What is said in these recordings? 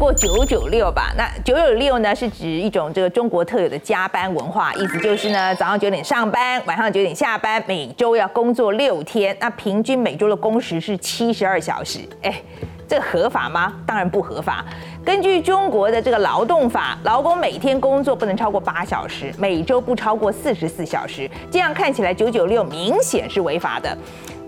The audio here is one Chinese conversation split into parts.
过九九六吧？那九九六呢，是指一种这个中国特有的加班文化，意思就是呢，早上九点上班，晚上九点下班，每周要工作六天，那平均每周的工时是七十二小时。哎，这合法吗？当然不合法。根据中国的这个劳动法，劳工每天工作不能超过八小时，每周不超过四十四小时。这样看起来九九六明显是违法的。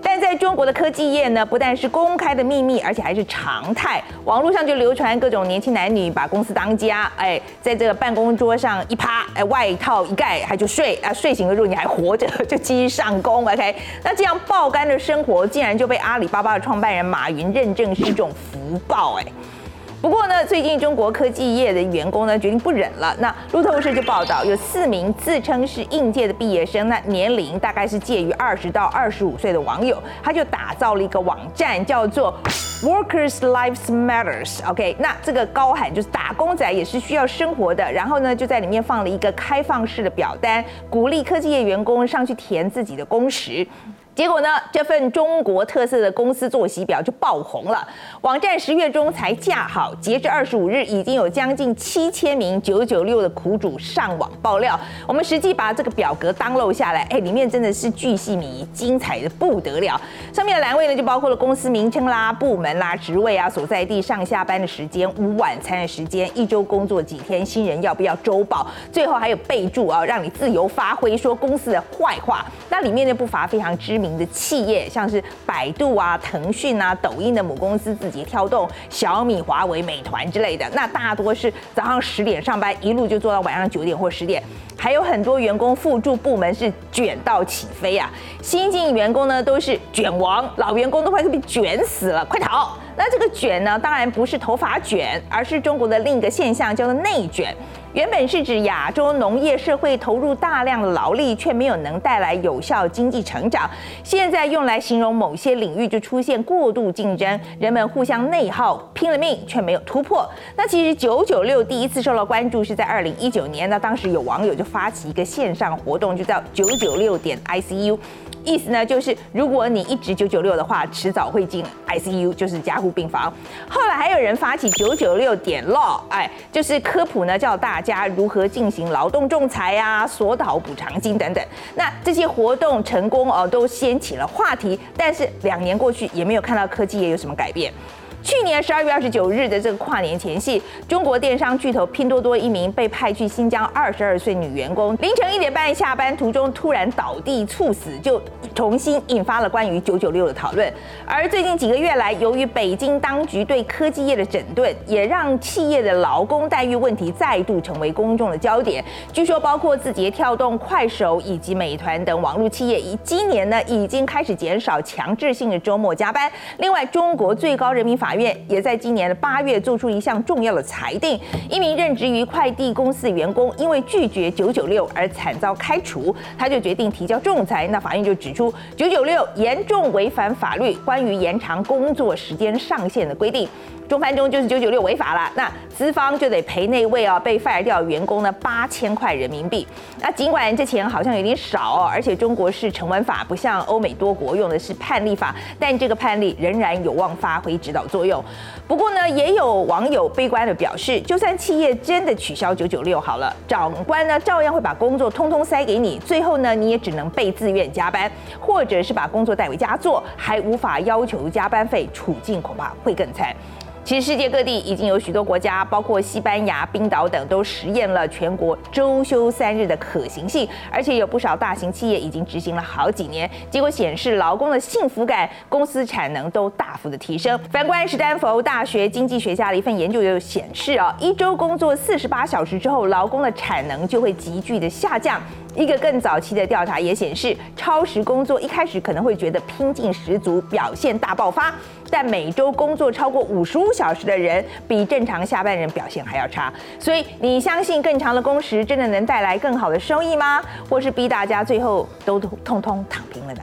但在中国的科技业呢，不但是公开的秘密，而且还是常态。网络上就流传各种年轻男女把公司当家，哎，在这个办公桌上一趴，哎，外套一盖，还就睡啊，睡醒了之后你还活着，就继续上工。OK，那这样爆肝的生活，竟然就被阿里巴巴的创办人马云认证是一种福报，哎。不过呢，最近中国科技业的员工呢决定不忍了。那路透社就报道，有四名自称是应届的毕业生，那年龄大概是介于二十到二十五岁的网友，他就打造了一个网站，叫做 Workers Lives Matters。OK，那这个高喊就是打工仔也是需要生活的。然后呢，就在里面放了一个开放式的表单，鼓励科技业员工上去填自己的工时。结果呢？这份中国特色的公司作息表就爆红了。网站十月中才架好，截至二十五日，已经有将近七千名九九六的苦主上网爆料。我们实际把这个表格当漏下来，哎，里面真的是巨细靡，精彩的不得了。上面的栏位呢，就包括了公司名称啦、部门啦、职位啊、所在地、上下班的时间、午晚餐的时间、一周工作几天、新人要不要周报，最后还有备注啊，让你自由发挥，说公司的坏话。那里面呢，不乏非常知。名的企业，像是百度啊、腾讯啊、抖音的母公司字节跳动、小米、华为、美团之类的，那大多是早上十点上班，一路就做到晚上九点或十点。还有很多员工辅助部门是卷到起飞啊，新进员工呢都是卷王，老员工都快被卷死了，快逃！那这个卷呢，当然不是头发卷，而是中国的另一个现象，叫做内卷。原本是指亚洲农业社会投入大量的劳力，却没有能带来有效经济成长。现在用来形容某些领域就出现过度竞争，人们互相内耗，拼了命却没有突破。那其实九九六第一次受到关注是在二零一九年，那当时有网友就发起一个线上活动，就叫九九六点 ICU。意思呢，就是如果你一直九九六的话，迟早会进 ICU，就是加护病房。后来还有人发起九九六点 law，哎，就是科普呢，教大家如何进行劳动仲裁啊、索讨补偿金等等。那这些活动成功哦，都掀起了话题。但是两年过去，也没有看到科技业有什么改变。去年十二月二十九日的这个跨年前夕，中国电商巨头拼多多一名被派去新疆二十二岁女员工，凌晨一点半下班途中突然倒地猝死，就重新引发了关于九九六的讨论。而最近几个月来，由于北京当局对科技业的整顿，也让企业的劳工待遇问题再度成为公众的焦点。据说，包括字节跳动、快手以及美团等网络企业，以今年呢已经开始减少强制性的周末加班。另外，中国最高人民法法院也在今年的八月做出一项重要的裁定，一名任职于快递公司的员工因为拒绝九九六而惨遭开除，他就决定提交仲裁。那法院就指出，九九六严重违反法律关于延长工作时间上限的规定。中翻中就是九九六违法了，那资方就得赔那位啊被 fire 掉员工呢八千块人民币。那尽管这钱好像有点少哦，而且中国是成文法，不像欧美多国用的是判例法，但这个判例仍然有望发挥指导作用。不过呢，也有网友悲观的表示，就算企业真的取消九九六好了，长官呢照样会把工作通通塞给你，最后呢你也只能被自愿加班，或者是把工作带回家做，还无法要求加班费，处境恐怕会更惨。其实世界各地已经有许多国家，包括西班牙、冰岛等，都实验了全国周休三日的可行性，而且有不少大型企业已经执行了好几年，结果显示劳工的幸福感、公司产能都大幅的提升。反观史丹佛大学经济学家的一份研究就显示啊，一周工作四十八小时之后，劳工的产能就会急剧的下降。一个更早期的调查也显示，超时工作一开始可能会觉得拼劲十足，表现大爆发，但每周工作超过五十五小时的人，比正常下班人表现还要差。所以，你相信更长的工时真的能带来更好的收益吗？或是逼大家最后都通通躺平了呢？